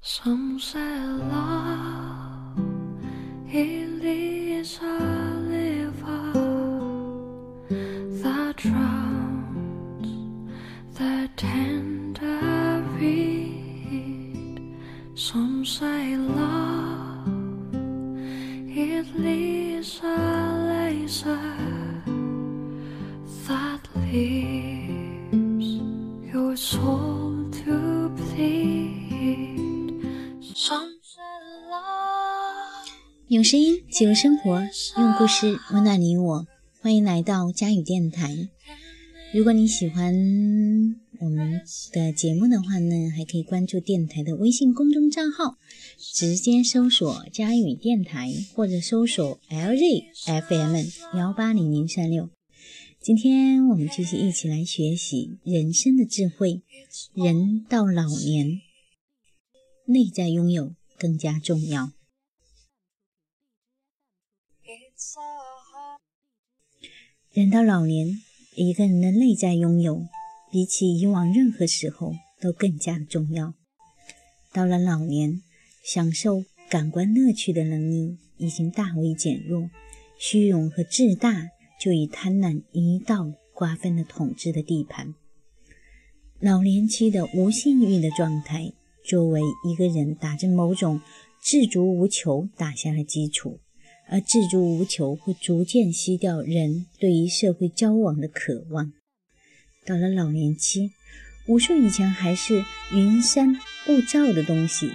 Some say love is a river that drowns the tender reed. Some say love Some say love. 用声音记录生活，用故事温暖你我。欢迎来到佳语电台。如果你喜欢我们的节目的话呢，还可以关注电台的微信公众账号，直接搜索“佳语电台”或者搜索 “LZ FM 幺八零零三六”。今天我们继续一起来学习人生的智慧。人到老年，内在拥有更加重要。人到老年，一个人的内在拥有，比起以往任何时候都更加重要。到了老年，享受感官乐趣的能力已经大为减弱，虚荣和自大就以贪婪一道瓜分了统治的地盘。老年期的无性欲的状态，作为一个人打着某种自足无求打下了基础。而自足无求会逐渐吸掉人对于社会交往的渴望。到了老年期，无数以前还是云山雾罩的东西，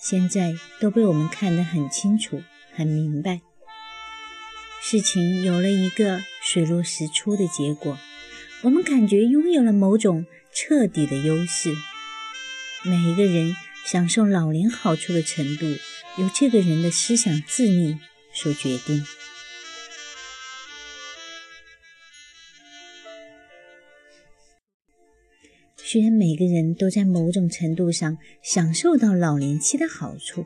现在都被我们看得很清楚、很明白。事情有了一个水落石出的结果，我们感觉拥有了某种彻底的优势。每一个人享受老年好处的程度，由这个人的思想自立所决定。虽然每个人都在某种程度上享受到老年期的好处，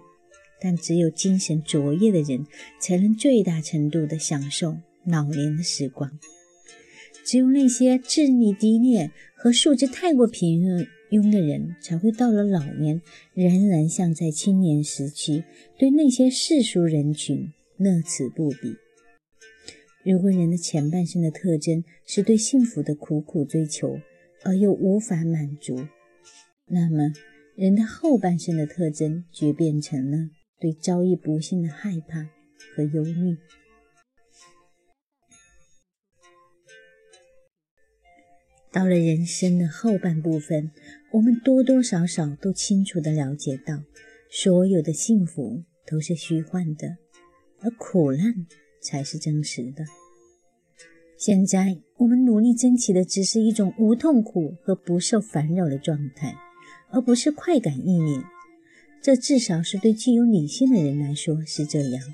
但只有精神卓越的人才能最大程度地享受老年的时光。只有那些智力低劣和素质太过平庸庸的人，才会到了老年仍然像在青年时期，对那些世俗人群乐此不彼。如果人的前半生的特征是对幸福的苦苦追求，而又无法满足，那么人的后半生的特征却变成了对遭遇不幸的害怕和忧虑。到了人生的后半部分，我们多多少少都清楚地了解到，所有的幸福都是虚幻的，而苦难才是真实的。现在我们努力争取的只是一种无痛苦和不受烦扰的状态，而不是快感意念。这至少是对具有理性的人来说是这样。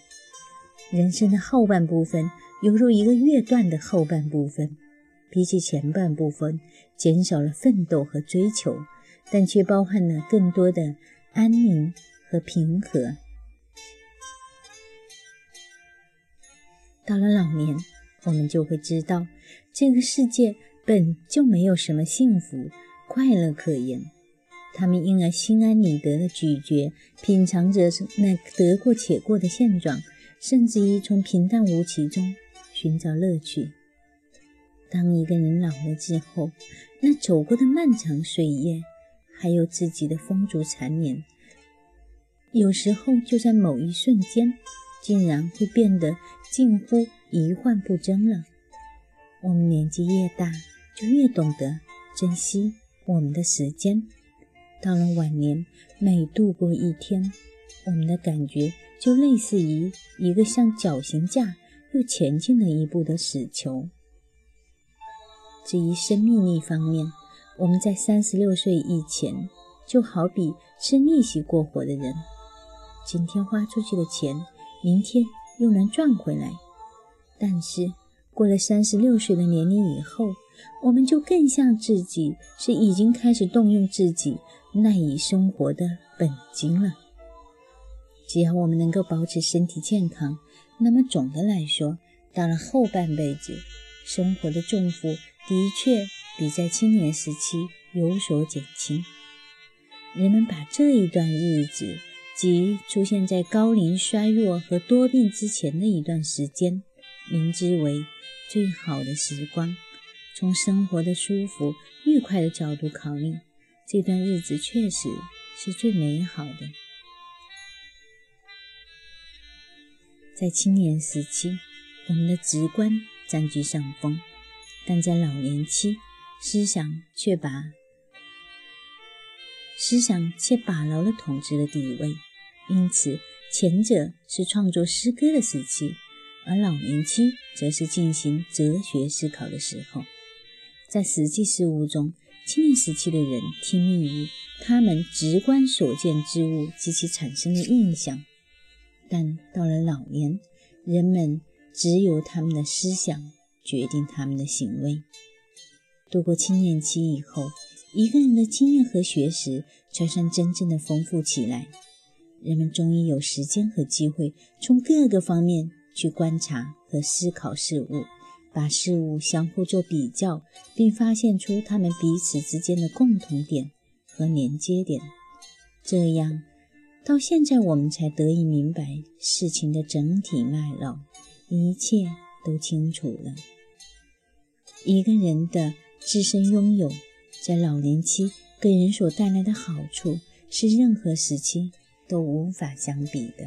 人生的后半部分犹如一个乐段的后半部分，比起前半部分减少了奋斗和追求，但却包含了更多的安宁和平和。到了老年，我们就会知道，这个世界本就没有什么幸福、快乐可言。他们因而心安理得的咀嚼、品尝着那得过且过的现状，甚至于从平淡无奇中寻找乐趣。当一个人老了之后，那走过的漫长岁月，还有自己的风烛残年，有时候就在某一瞬间，竟然会变得近乎一幻不争了。我们年纪越大，就越懂得珍惜我们的时间。到了晚年，每度过一天，我们的感觉就类似于一个向绞刑架又前进了一步的死囚。至于生命力方面，我们在三十六岁以前，就好比吃利息过活的人，今天花出去的钱，明天又能赚回来。但是过了三十六岁的年龄以后，我们就更像自己是已经开始动用自己赖以生活的本金了。只要我们能够保持身体健康，那么总的来说，到了后半辈子，生活的重负的确比在青年时期有所减轻。人们把这一段日子，即出现在高龄衰弱和多病之前的一段时间，名之为最好的时光。从生活的舒服、愉快的角度考虑，这段日子确实是最美好的。在青年时期，我们的直观占据上风，但在老年期，思想却把思想却把牢了统治的地位。因此，前者是创作诗歌的时期，而老年期则是进行哲学思考的时候。在实际事物中，青年时期的人听命于他们直观所见之物及其产生的印象。但到了老年，人们只有他们的思想决定他们的行为。度过青年期以后，一个人的经验和学识才算真正的丰富起来。人们终于有时间和机会从各个方面去观察和思考事物，把事物相互做比较，并发现出他们彼此之间的共同点和连接点。这样。到现在，我们才得以明白事情的整体脉络，一切都清楚了。一个人的自身拥有，在老年期给人所带来的好处，是任何时期都无法相比的。